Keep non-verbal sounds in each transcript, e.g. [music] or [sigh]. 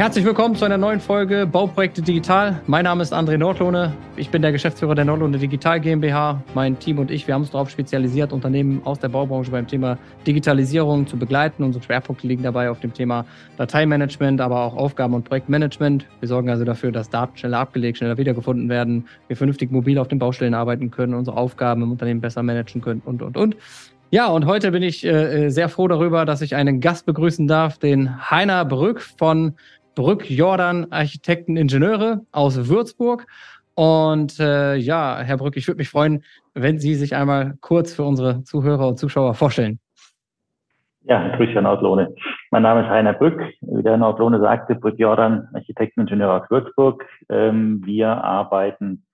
Herzlich willkommen zu einer neuen Folge Bauprojekte Digital. Mein Name ist André Nordlohne. Ich bin der Geschäftsführer der Nordlohne Digital GmbH. Mein Team und ich, wir haben uns darauf spezialisiert, Unternehmen aus der Baubranche beim Thema Digitalisierung zu begleiten. Unsere Schwerpunkte liegen dabei auf dem Thema Dateimanagement, aber auch Aufgaben- und Projektmanagement. Wir sorgen also dafür, dass Daten schneller abgelegt, schneller wiedergefunden werden, wir vernünftig mobil auf den Baustellen arbeiten können, unsere Aufgaben im Unternehmen besser managen können und, und, und. Ja, und heute bin ich äh, sehr froh darüber, dass ich einen Gast begrüßen darf, den Heiner Brück von Brück Jordan Architekten Ingenieure aus Würzburg. Und äh, ja, Herr Brück, ich würde mich freuen, wenn Sie sich einmal kurz für unsere Zuhörer und Zuschauer vorstellen. Ja, grüß Herr Nordlohne. Mein Name ist Heiner Brück. Wie der Nordlohne sagte, Brück Jordan Architekteningenieur aus Würzburg. Ähm, wir arbeiten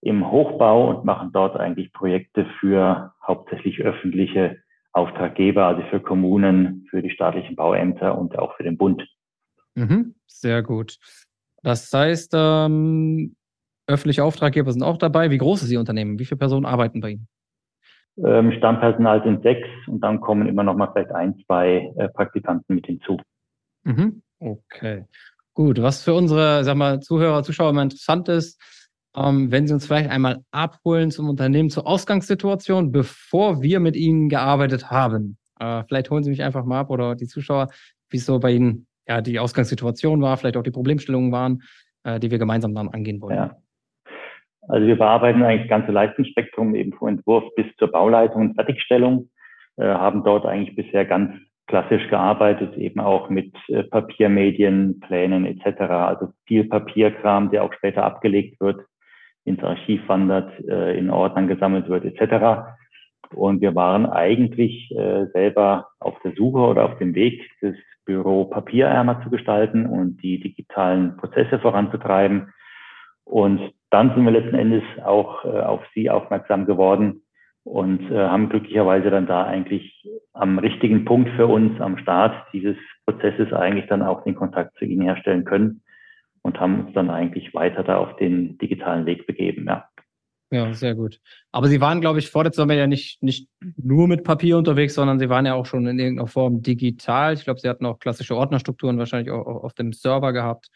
im Hochbau und machen dort eigentlich Projekte für hauptsächlich öffentliche Auftraggeber, also für Kommunen, für die staatlichen Bauämter und auch für den Bund. Mhm, sehr gut. Das heißt, ähm, öffentliche Auftraggeber sind auch dabei. Wie groß ist Ihr Unternehmen? Wie viele Personen arbeiten bei Ihnen? Ähm, Stammpersonal sind sechs und dann kommen immer noch mal vielleicht ein, zwei äh, Praktikanten mit hinzu. Mhm, okay. Gut, was für unsere sag mal, Zuhörer, Zuschauer immer interessant ist, ähm, wenn Sie uns vielleicht einmal abholen zum Unternehmen, zur Ausgangssituation, bevor wir mit Ihnen gearbeitet haben. Äh, vielleicht holen Sie mich einfach mal ab oder die Zuschauer, wie es so bei Ihnen ja, die Ausgangssituation war, vielleicht auch die Problemstellungen waren, äh, die wir gemeinsam dann angehen wollen. Ja. Also wir bearbeiten eigentlich das ganze Leistungsspektrum eben vom Entwurf bis zur Bauleitung und Fertigstellung, äh, haben dort eigentlich bisher ganz klassisch gearbeitet, eben auch mit äh, Papiermedien, Plänen etc. Also viel Papierkram, der auch später abgelegt wird, ins Archiv wandert, äh, in Ordnern gesammelt wird etc. Und wir waren eigentlich äh, selber auf der Suche oder auf dem Weg, das Büro papierärmer zu gestalten und die digitalen Prozesse voranzutreiben. Und dann sind wir letzten Endes auch äh, auf Sie aufmerksam geworden und äh, haben glücklicherweise dann da eigentlich am richtigen Punkt für uns am Start dieses Prozesses eigentlich dann auch den Kontakt zu Ihnen herstellen können und haben uns dann eigentlich weiter da auf den digitalen Weg begeben. Ja. Ja, sehr gut. Aber Sie waren, glaube ich, vor der Sommer ja nicht, nicht nur mit Papier unterwegs, sondern Sie waren ja auch schon in irgendeiner Form digital. Ich glaube, Sie hatten auch klassische Ordnerstrukturen wahrscheinlich auch auf dem Server gehabt,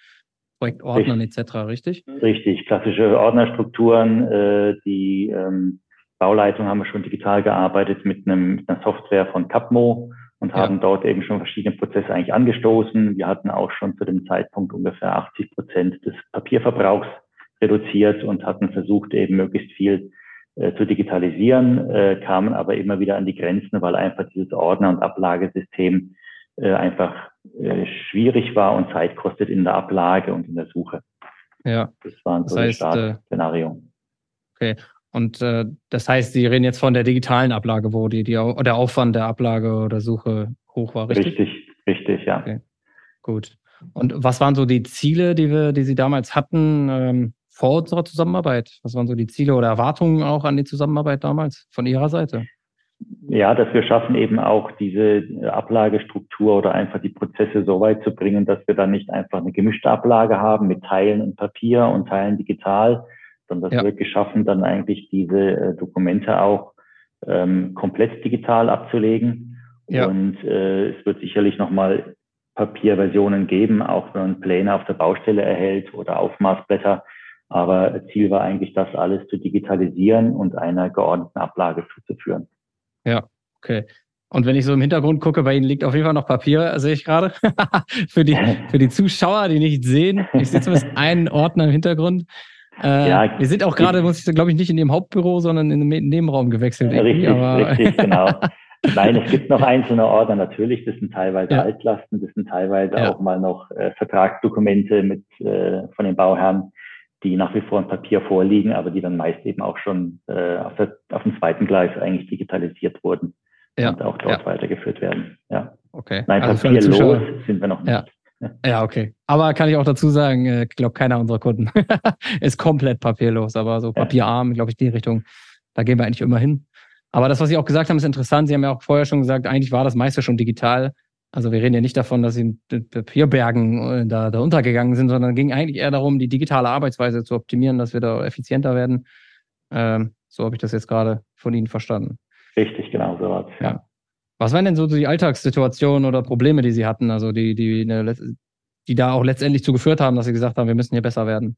Projektordnern etc., richtig? Richtig, klassische Ordnerstrukturen. Äh, die ähm, Bauleitung haben wir schon digital gearbeitet mit, einem, mit einer Software von Capmo und haben ja. dort eben schon verschiedene Prozesse eigentlich angestoßen. Wir hatten auch schon zu dem Zeitpunkt ungefähr 80 Prozent des Papierverbrauchs reduziert und hatten versucht, eben möglichst viel äh, zu digitalisieren, äh, kamen aber immer wieder an die Grenzen, weil einfach dieses Ordner- und Ablagesystem äh, einfach äh, schwierig war und Zeit kostet in der Ablage und in der Suche. Ja. Das waren so das heißt, äh, Szenario. Okay. Und äh, das heißt, Sie reden jetzt von der digitalen Ablage, wo die, die der Aufwand der Ablage oder Suche hoch war, richtig? Richtig, richtig, ja. Okay. Gut. Und was waren so die Ziele, die wir, die Sie damals hatten? Ähm, vor unserer Zusammenarbeit? Was waren so die Ziele oder Erwartungen auch an die Zusammenarbeit damals von Ihrer Seite? Ja, dass wir schaffen eben auch diese Ablagestruktur oder einfach die Prozesse so weit zu bringen, dass wir dann nicht einfach eine gemischte Ablage haben mit Teilen in Papier und Teilen digital, sondern ja. wir geschaffen dann eigentlich diese äh, Dokumente auch ähm, komplett digital abzulegen. Ja. Und äh, es wird sicherlich nochmal Papierversionen geben, auch wenn man Pläne auf der Baustelle erhält oder Aufmaßblätter, aber Ziel war eigentlich, das alles zu digitalisieren und einer geordneten Ablage zuzuführen. Ja, okay. Und wenn ich so im Hintergrund gucke, bei Ihnen liegt auf jeden Fall noch Papier, sehe ich gerade. [laughs] für, die, für die Zuschauer, die nicht sehen. Ich sehe zumindest einen Ordner im Hintergrund. Äh, ja, wir sind auch gerade, muss ich glaube ich, nicht in Ihrem Hauptbüro, sondern in den Nebenraum gewechselt. Richtig, richtig, [laughs] genau. Nein, es gibt noch einzelne Ordner natürlich. Das sind teilweise ja. Altlasten, das sind teilweise ja. auch mal noch äh, Vertragsdokumente mit äh, von den Bauherren die nach wie vor in Papier vorliegen, aber die dann meist eben auch schon äh, auf, der, auf dem zweiten Gleis eigentlich digitalisiert wurden ja. und auch dort weitergeführt werden. Ja. Okay. Nein, also papierlos sind wir noch nicht. Ja. Okay. Aber kann ich auch dazu sagen, äh, ich glaube, keiner unserer Kunden [laughs] ist komplett papierlos, aber so papierarm, glaube ich, die Richtung, da gehen wir eigentlich immer hin. Aber das, was Sie auch gesagt haben, ist interessant. Sie haben ja auch vorher schon gesagt, eigentlich war das meiste schon digital. Also wir reden ja nicht davon, dass sie in Papierbergen äh, da, da untergegangen sind, sondern ging eigentlich eher darum, die digitale Arbeitsweise zu optimieren, dass wir da effizienter werden. Ähm, so habe ich das jetzt gerade von Ihnen verstanden. Richtig, genau so was. Ja. Was waren denn so die Alltagssituationen oder Probleme, die Sie hatten, also die, die, die da auch letztendlich zu geführt haben, dass Sie gesagt haben, wir müssen hier besser werden?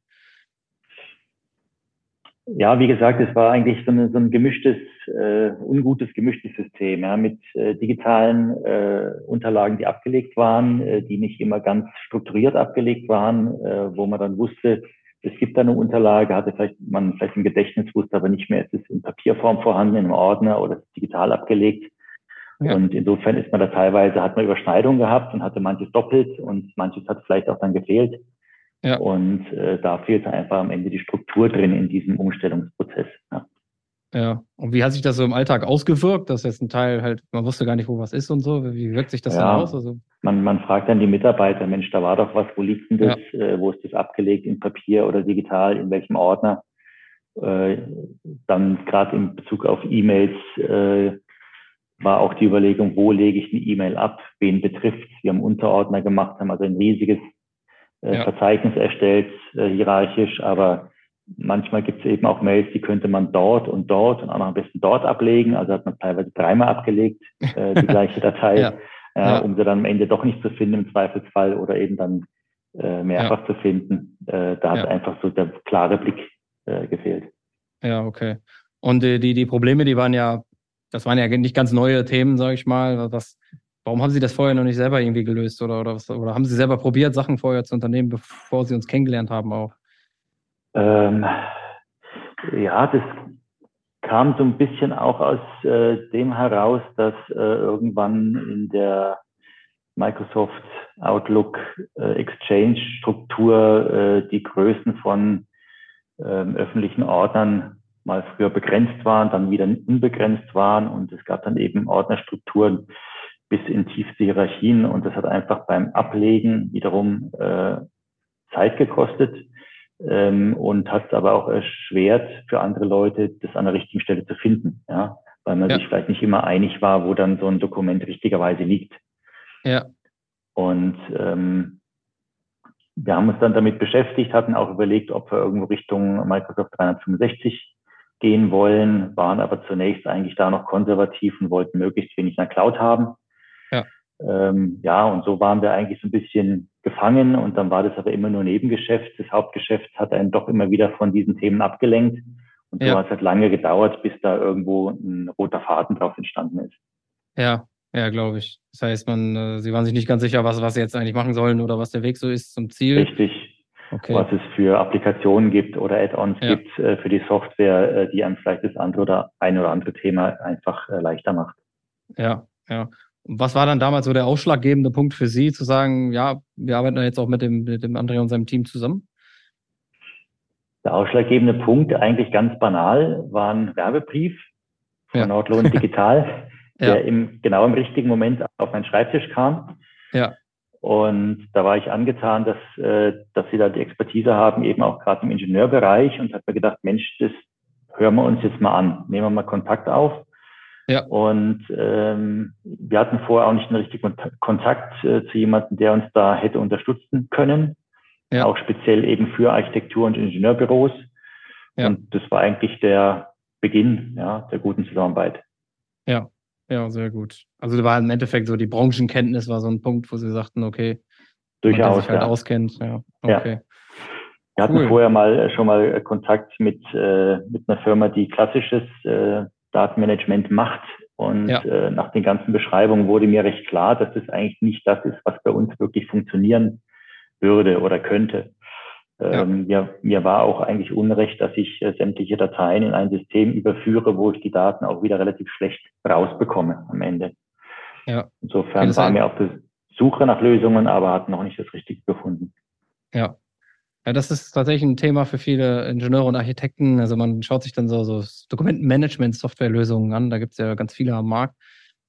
Ja, wie gesagt, es war eigentlich so, eine, so ein gemischtes, äh, ungutes gemischtes System, ja, mit äh, digitalen äh, Unterlagen, die abgelegt waren, äh, die nicht immer ganz strukturiert abgelegt waren, äh, wo man dann wusste, es gibt da eine Unterlage, hatte vielleicht man vielleicht im Gedächtnis wusste, aber nicht mehr, es ist in Papierform vorhanden, in einem Ordner oder ist digital abgelegt. Ja. Und insofern ist man da teilweise, hat man Überschneidungen gehabt und hatte manches doppelt und manches hat vielleicht auch dann gefehlt. Ja. Und äh, da fehlt einfach am Ende die Struktur drin in diesem Umstellungsprozess. Ja. ja. Und wie hat sich das so im Alltag ausgewirkt? Das ist jetzt ein Teil halt, man wusste gar nicht, wo was ist und so. Wie wirkt sich das ja. dann aus? Also man, man fragt dann die Mitarbeiter, Mensch, da war doch was, wo liegt denn das? Äh, wo ist das abgelegt? In Papier oder digital? In welchem Ordner? Äh, dann gerade in Bezug auf E-Mails äh, war auch die Überlegung, wo lege ich eine E-Mail ab? Wen betrifft Wir haben Unterordner gemacht, haben also ein riesiges äh, ja. Verzeichnis erstellt, äh, hierarchisch, aber manchmal gibt es eben auch Mails, die könnte man dort und dort und auch noch am besten dort ablegen. Also hat man teilweise dreimal abgelegt, äh, die [laughs] gleiche Datei, ja. Äh, ja. um sie dann am Ende doch nicht zu finden im Zweifelsfall oder eben dann äh, mehrfach zu finden. Äh, da hat einfach so der klare Blick gefehlt. Ja, okay. Und die, die Probleme, die waren ja, das waren ja nicht ganz neue Themen, sage ich mal. Was, Warum haben Sie das vorher noch nicht selber irgendwie gelöst oder, oder, was, oder haben Sie selber probiert, Sachen vorher zu unternehmen, bevor Sie uns kennengelernt haben auch? Ähm, ja, das kam so ein bisschen auch aus äh, dem heraus, dass äh, irgendwann in der Microsoft Outlook äh, Exchange Struktur äh, die Größen von ähm, öffentlichen Ordnern mal früher begrenzt waren, dann wieder unbegrenzt waren und es gab dann eben Ordnerstrukturen, bis in tiefste Hierarchien. Und das hat einfach beim Ablegen wiederum äh, Zeit gekostet ähm, und hat es aber auch erschwert für andere Leute, das an der richtigen Stelle zu finden, ja, weil man ja. sich vielleicht nicht immer einig war, wo dann so ein Dokument richtigerweise liegt. Ja. Und ähm, wir haben uns dann damit beschäftigt, hatten auch überlegt, ob wir irgendwo Richtung Microsoft 365 gehen wollen, waren aber zunächst eigentlich da noch konservativ und wollten möglichst wenig in der Cloud haben. Ja. Ähm, ja, und so waren wir eigentlich so ein bisschen gefangen und dann war das aber immer nur Nebengeschäft. Das Hauptgeschäft hat einen doch immer wieder von diesen Themen abgelenkt. Und so ja. hat es halt lange gedauert, bis da irgendwo ein roter Faden drauf entstanden ist. Ja, ja, glaube ich. Das heißt, man, äh, Sie waren sich nicht ganz sicher, was, was Sie jetzt eigentlich machen sollen oder was der Weg so ist zum Ziel. Richtig. Okay. Was es für Applikationen gibt oder Add-ons ja. gibt äh, für die Software, äh, die einem vielleicht das andere oder ein oder andere Thema einfach äh, leichter macht. Ja, ja. Was war dann damals so der ausschlaggebende Punkt für Sie, zu sagen, ja, wir arbeiten jetzt auch mit dem, mit dem André und seinem Team zusammen? Der ausschlaggebende Punkt, eigentlich ganz banal, war ein Werbebrief von ja. Nordlohn Digital, [laughs] der ja. im, genau im richtigen Moment auf meinen Schreibtisch kam. Ja. Und da war ich angetan, dass, äh, dass sie da die Expertise haben, eben auch gerade im Ingenieurbereich und habe mir gedacht, Mensch, das hören wir uns jetzt mal an. Nehmen wir mal Kontakt auf. Ja. Und ähm, wir hatten vorher auch nicht einen richtigen Kontakt äh, zu jemandem, der uns da hätte unterstützen können. Ja. Auch speziell eben für Architektur- und Ingenieurbüros. Ja. Und das war eigentlich der Beginn ja, der guten Zusammenarbeit. Ja, ja, sehr gut. Also da war im Endeffekt so die Branchenkenntnis war so ein Punkt, wo Sie sagten, okay, durchaus sich halt ja. auskennt. Ja, okay. Ja. Wir hatten cool. vorher mal schon mal Kontakt mit, äh, mit einer Firma, die klassisches äh, Datenmanagement macht. Und ja. äh, nach den ganzen Beschreibungen wurde mir recht klar, dass das eigentlich nicht das ist, was bei uns wirklich funktionieren würde oder könnte. Ähm, ja. mir, mir war auch eigentlich unrecht, dass ich äh, sämtliche Dateien in ein System überführe, wo ich die Daten auch wieder relativ schlecht rausbekomme am Ende. Ja. Insofern war mir auf der Suche nach Lösungen, aber hat noch nicht das Richtige gefunden. Ja, ja, das ist tatsächlich ein Thema für viele Ingenieure und Architekten. Also man schaut sich dann so, so Dokumentenmanagement-Softwarelösungen an. Da gibt es ja ganz viele am Markt.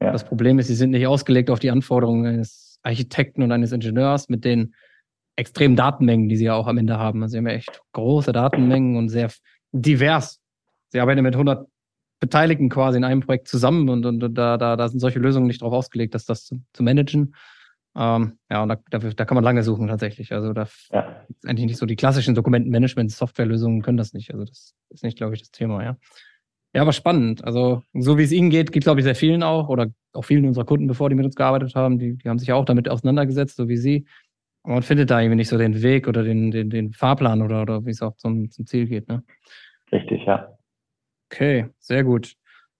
Ja. Das Problem ist, sie sind nicht ausgelegt auf die Anforderungen eines Architekten und eines Ingenieurs mit den extremen Datenmengen, die sie ja auch am Ende haben. Also sie haben ja echt große Datenmengen und sehr divers. Sie arbeiten mit 100 Beteiligten quasi in einem Projekt zusammen und, und, und da, da, da sind solche Lösungen nicht darauf ausgelegt, dass das zu, zu managen. Ähm, ja, und da, da, da, kann man lange suchen tatsächlich. Also da ja. ist eigentlich nicht so die klassischen Dokumentenmanagement-Softwarelösungen können das nicht. Also das ist nicht, glaube ich, das Thema, ja. Ja, aber spannend. Also, so wie es Ihnen geht, geht glaube ich sehr vielen auch oder auch vielen unserer Kunden, bevor die mit uns gearbeitet haben, die, die haben sich auch damit auseinandergesetzt, so wie Sie. Aber man findet da irgendwie nicht so den Weg oder den, den, den Fahrplan oder, oder wie es auch zum, zum Ziel geht. Ne? Richtig, ja. Okay, sehr gut.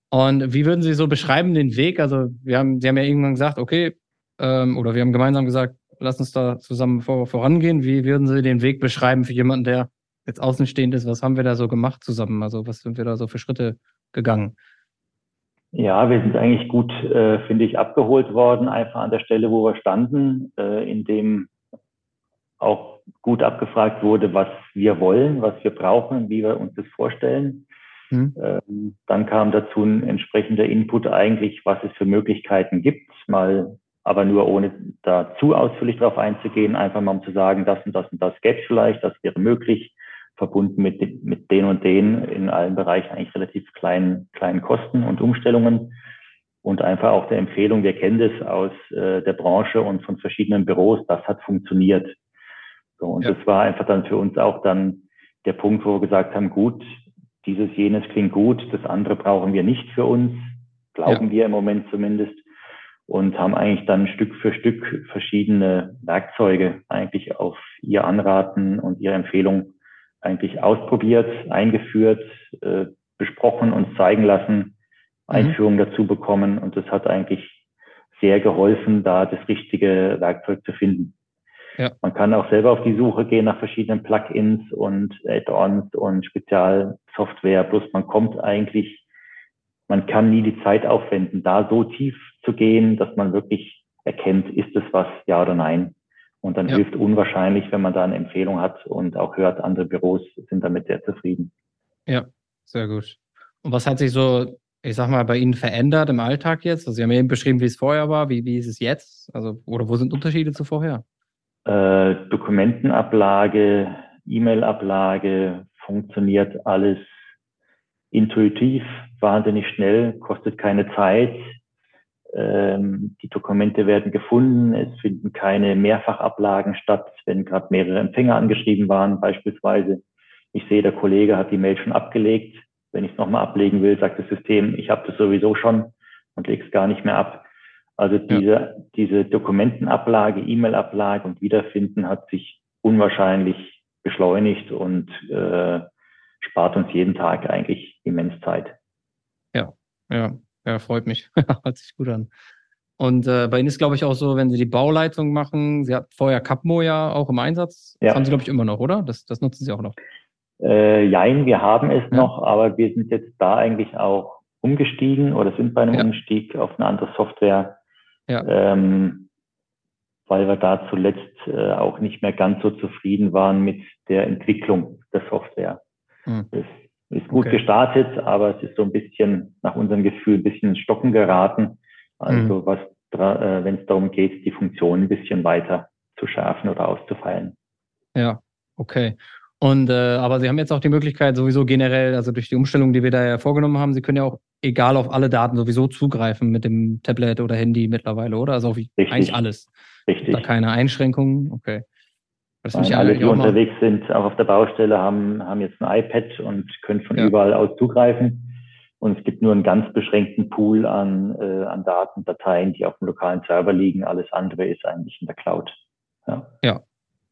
Und wie würden Sie so beschreiben den Weg? Also, wir haben, Sie haben ja irgendwann gesagt, okay, ähm, oder wir haben gemeinsam gesagt, lass uns da zusammen vor, vorangehen. Wie würden Sie den Weg beschreiben für jemanden, der jetzt außenstehend ist? Was haben wir da so gemacht zusammen? Also, was sind wir da so für Schritte gegangen? Ja, wir sind eigentlich gut, äh, finde ich, abgeholt worden, einfach an der Stelle, wo wir standen, äh, in dem auch gut abgefragt wurde, was wir wollen, was wir brauchen, wie wir uns das vorstellen. Mhm. Ähm, dann kam dazu ein entsprechender Input eigentlich, was es für Möglichkeiten gibt, mal aber nur ohne da zu ausführlich darauf einzugehen, einfach mal um zu sagen, das und das und das gäbe vielleicht, das wäre möglich, verbunden mit, mit den und den in allen Bereichen eigentlich relativ kleinen, kleinen Kosten und Umstellungen und einfach auch der Empfehlung, wir kennen das aus äh, der Branche und von verschiedenen Büros, das hat funktioniert. So, und ja. das war einfach dann für uns auch dann der Punkt, wo wir gesagt haben, gut, dieses, jenes klingt gut, das andere brauchen wir nicht für uns, glauben ja. wir im Moment zumindest und haben eigentlich dann Stück für Stück verschiedene Werkzeuge eigentlich auf ihr Anraten und ihre Empfehlung eigentlich ausprobiert, eingeführt, äh, besprochen und zeigen lassen, mhm. Einführung dazu bekommen und das hat eigentlich sehr geholfen, da das richtige Werkzeug zu finden. Ja. Man kann auch selber auf die Suche gehen nach verschiedenen Plugins und Add-ons und Spezialsoftware. Plus man kommt eigentlich, man kann nie die Zeit aufwenden, da so tief zu gehen, dass man wirklich erkennt, ist es was, ja oder nein. Und dann ja. hilft unwahrscheinlich, wenn man da eine Empfehlung hat und auch hört, andere Büros sind damit sehr zufrieden. Ja, sehr gut. Und was hat sich so, ich sag mal, bei Ihnen verändert im Alltag jetzt? Also Sie haben eben beschrieben, wie es vorher war. Wie, wie ist es jetzt? Also, oder wo sind Unterschiede zu vorher? Äh, Dokumentenablage, E-Mail-Ablage, funktioniert alles intuitiv, wahnsinnig schnell, kostet keine Zeit. Ähm, die Dokumente werden gefunden, es finden keine Mehrfachablagen statt, wenn gerade mehrere Empfänger angeschrieben waren beispielsweise. Ich sehe, der Kollege hat die Mail schon abgelegt. Wenn ich es nochmal ablegen will, sagt das System, ich habe das sowieso schon und lege es gar nicht mehr ab. Also diese, ja. diese Dokumentenablage, E-Mail-Ablage und Wiederfinden hat sich unwahrscheinlich beschleunigt und äh, spart uns jeden Tag eigentlich immens Zeit. Ja, ja. Ja, freut mich. [laughs] Hört sich gut an. Und äh, bei Ihnen ist, glaube ich, auch so, wenn Sie die Bauleitung machen, Sie hatten vorher Capmo ja auch im Einsatz. Ja. Das haben Sie, glaube ich, immer noch, oder? Das, das nutzen Sie auch noch. Äh, jein, wir haben es ja. noch, aber wir sind jetzt da eigentlich auch umgestiegen oder sind bei einem ja. Umstieg auf eine andere Software, ja. ähm, weil wir da zuletzt äh, auch nicht mehr ganz so zufrieden waren mit der Entwicklung der Software. Das ist gut okay. gestartet, aber es ist so ein bisschen nach unserem Gefühl ein bisschen ins Stocken geraten. Also mhm. was, äh, wenn es darum geht, die Funktion ein bisschen weiter zu schärfen oder auszufeilen. Ja, okay. Und äh, aber Sie haben jetzt auch die Möglichkeit, sowieso generell, also durch die Umstellung, die wir da ja vorgenommen haben, Sie können ja auch egal auf alle Daten sowieso zugreifen mit dem Tablet oder Handy mittlerweile, oder? Also auf Richtig. eigentlich alles. Richtig. Da keine Einschränkungen. Okay. Das alle, die unterwegs sind, auch auf der Baustelle, haben, haben jetzt ein iPad und können von ja. überall aus zugreifen. Und es gibt nur einen ganz beschränkten Pool an, äh, an Daten, Dateien, die auf dem lokalen Server liegen. Alles andere ist eigentlich in der Cloud. Ja, ja.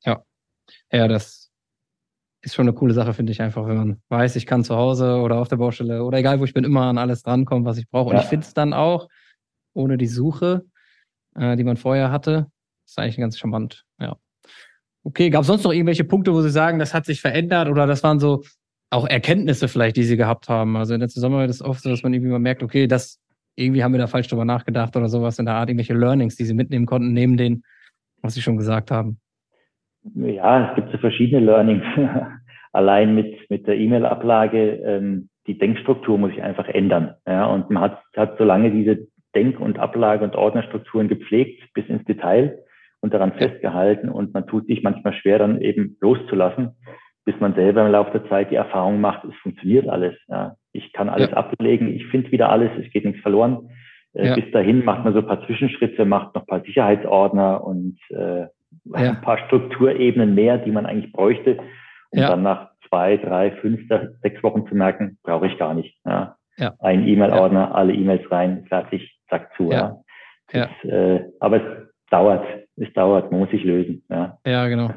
Ja, ja das ist schon eine coole Sache, finde ich einfach, wenn man weiß, ich kann zu Hause oder auf der Baustelle oder egal wo ich bin, immer an alles drankommen, was ich brauche. Und ja. ich finde es dann auch, ohne die Suche, äh, die man vorher hatte, ist eigentlich ganz charmant. Ja. Okay, gab es sonst noch irgendwelche Punkte, wo Sie sagen, das hat sich verändert oder das waren so auch Erkenntnisse vielleicht, die Sie gehabt haben? Also in der Zusammenarbeit ist es oft so, dass man irgendwie mal merkt, okay, das irgendwie haben wir da falsch drüber nachgedacht oder sowas in der Art, irgendwelche Learnings, die Sie mitnehmen konnten, neben den, was Sie schon gesagt haben. Ja, es gibt so verschiedene Learnings. [laughs] Allein mit, mit der E-Mail-Ablage, ähm, die Denkstruktur muss sich einfach ändern. Ja, und man hat, hat so lange diese Denk- und Ablage- und Ordnerstrukturen gepflegt bis ins Detail und daran festgehalten und man tut sich manchmal schwer, dann eben loszulassen, bis man selber im Laufe der Zeit die Erfahrung macht, es funktioniert alles. Ja. Ich kann alles ja. ablegen, ich finde wieder alles, es geht nichts verloren. Äh, ja. Bis dahin macht man so ein paar Zwischenschritte, macht noch ein paar Sicherheitsordner und äh, ein paar Strukturebenen mehr, die man eigentlich bräuchte, um dann nach zwei, drei, fünf, sechs Wochen zu merken, brauche ich gar nicht. Ja. ja. ein E-Mail-Ordner, ja. alle E-Mails rein, fertig, zack zu. Ja. Das, äh, aber es dauert, es dauert, man muss sich lösen. Ja, genau.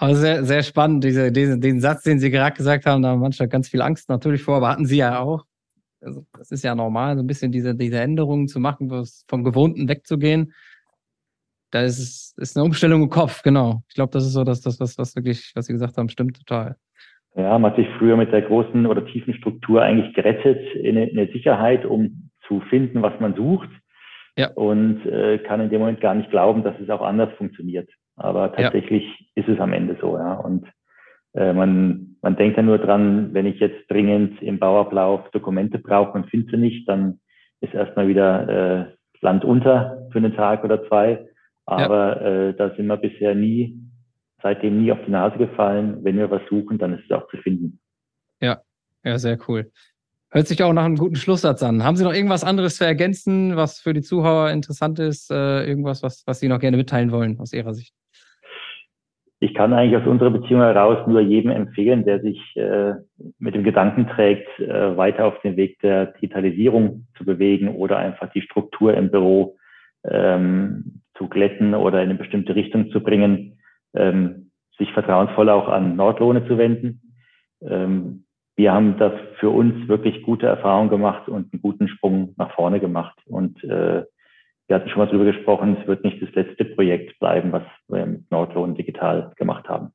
Aber sehr, sehr spannend, diese, diese, den Satz, den Sie gerade gesagt haben, da haben manchmal ganz viel Angst natürlich vor, aber hatten Sie ja auch. Also, das ist ja normal, so ein bisschen diese, diese Änderungen zu machen, vom Gewohnten wegzugehen. Da ist es ist eine Umstellung im Kopf, genau. Ich glaube, das ist so, dass das, was, was wirklich, was Sie gesagt haben, stimmt total. Ja, man hat sich früher mit der großen oder tiefen Struktur eigentlich gerettet in eine, in eine Sicherheit, um zu finden, was man sucht. Ja. Und äh, kann in dem Moment gar nicht glauben, dass es auch anders funktioniert. Aber tatsächlich ja. ist es am Ende so, ja. Und äh, man, man denkt ja nur dran, wenn ich jetzt dringend im Bauablauf Dokumente brauche und finde sie nicht, dann ist erstmal wieder äh, Land unter für einen Tag oder zwei. Aber ja. äh, da sind wir bisher nie, seitdem nie auf die Nase gefallen. Wenn wir was suchen, dann ist es auch zu finden. Ja, ja, sehr cool. Hört sich auch nach einem guten Schlusssatz an. Haben Sie noch irgendwas anderes zu ergänzen, was für die Zuhörer interessant ist? Äh, irgendwas, was, was Sie noch gerne mitteilen wollen aus Ihrer Sicht? Ich kann eigentlich aus unserer Beziehung heraus nur jedem empfehlen, der sich äh, mit dem Gedanken trägt, äh, weiter auf den Weg der Digitalisierung zu bewegen oder einfach die Struktur im Büro ähm, zu glätten oder in eine bestimmte Richtung zu bringen, ähm, sich vertrauensvoll auch an Nordlohne zu wenden. Ähm, wir haben das für uns wirklich gute Erfahrungen gemacht und einen guten Sprung nach vorne gemacht. Und äh, wir hatten schon mal darüber gesprochen, es wird nicht das letzte Projekt bleiben, was wir mit Nordlohn digital gemacht haben.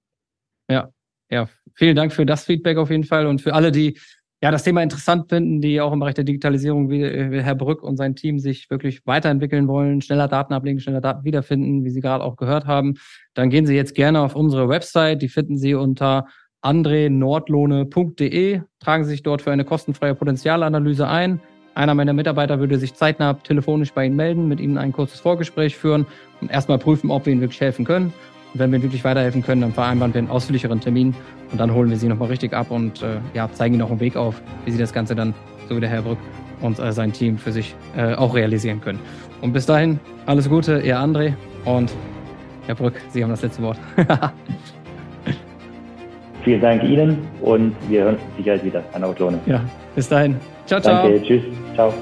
Ja, ja, vielen Dank für das Feedback auf jeden Fall und für alle, die ja das Thema interessant finden, die auch im Bereich der Digitalisierung wie Herr Brück und sein Team sich wirklich weiterentwickeln wollen, schneller Daten ablegen, schneller Daten wiederfinden, wie Sie gerade auch gehört haben, dann gehen Sie jetzt gerne auf unsere Website, die finden Sie unter andrenordlohne.de. Tragen Sie sich dort für eine kostenfreie Potenzialanalyse ein. Einer meiner Mitarbeiter würde sich zeitnah telefonisch bei Ihnen melden, mit Ihnen ein kurzes Vorgespräch führen und erstmal prüfen, ob wir Ihnen wirklich helfen können. Und wenn wir Ihnen wirklich weiterhelfen können, dann vereinbaren wir einen ausführlicheren Termin und dann holen wir Sie nochmal richtig ab und äh, ja, zeigen Ihnen auch einen Weg auf, wie Sie das Ganze dann, so wie der Herr Brück und äh, sein Team für sich äh, auch realisieren können. Und bis dahin, alles Gute, Ihr André und Herr Brück, Sie haben das letzte Wort. [laughs] Vielen Dank Ihnen und wir hören uns sicher wieder an Autlone. Ja, bis dahin. Ciao, ciao. Danke, tschüss. Ciao.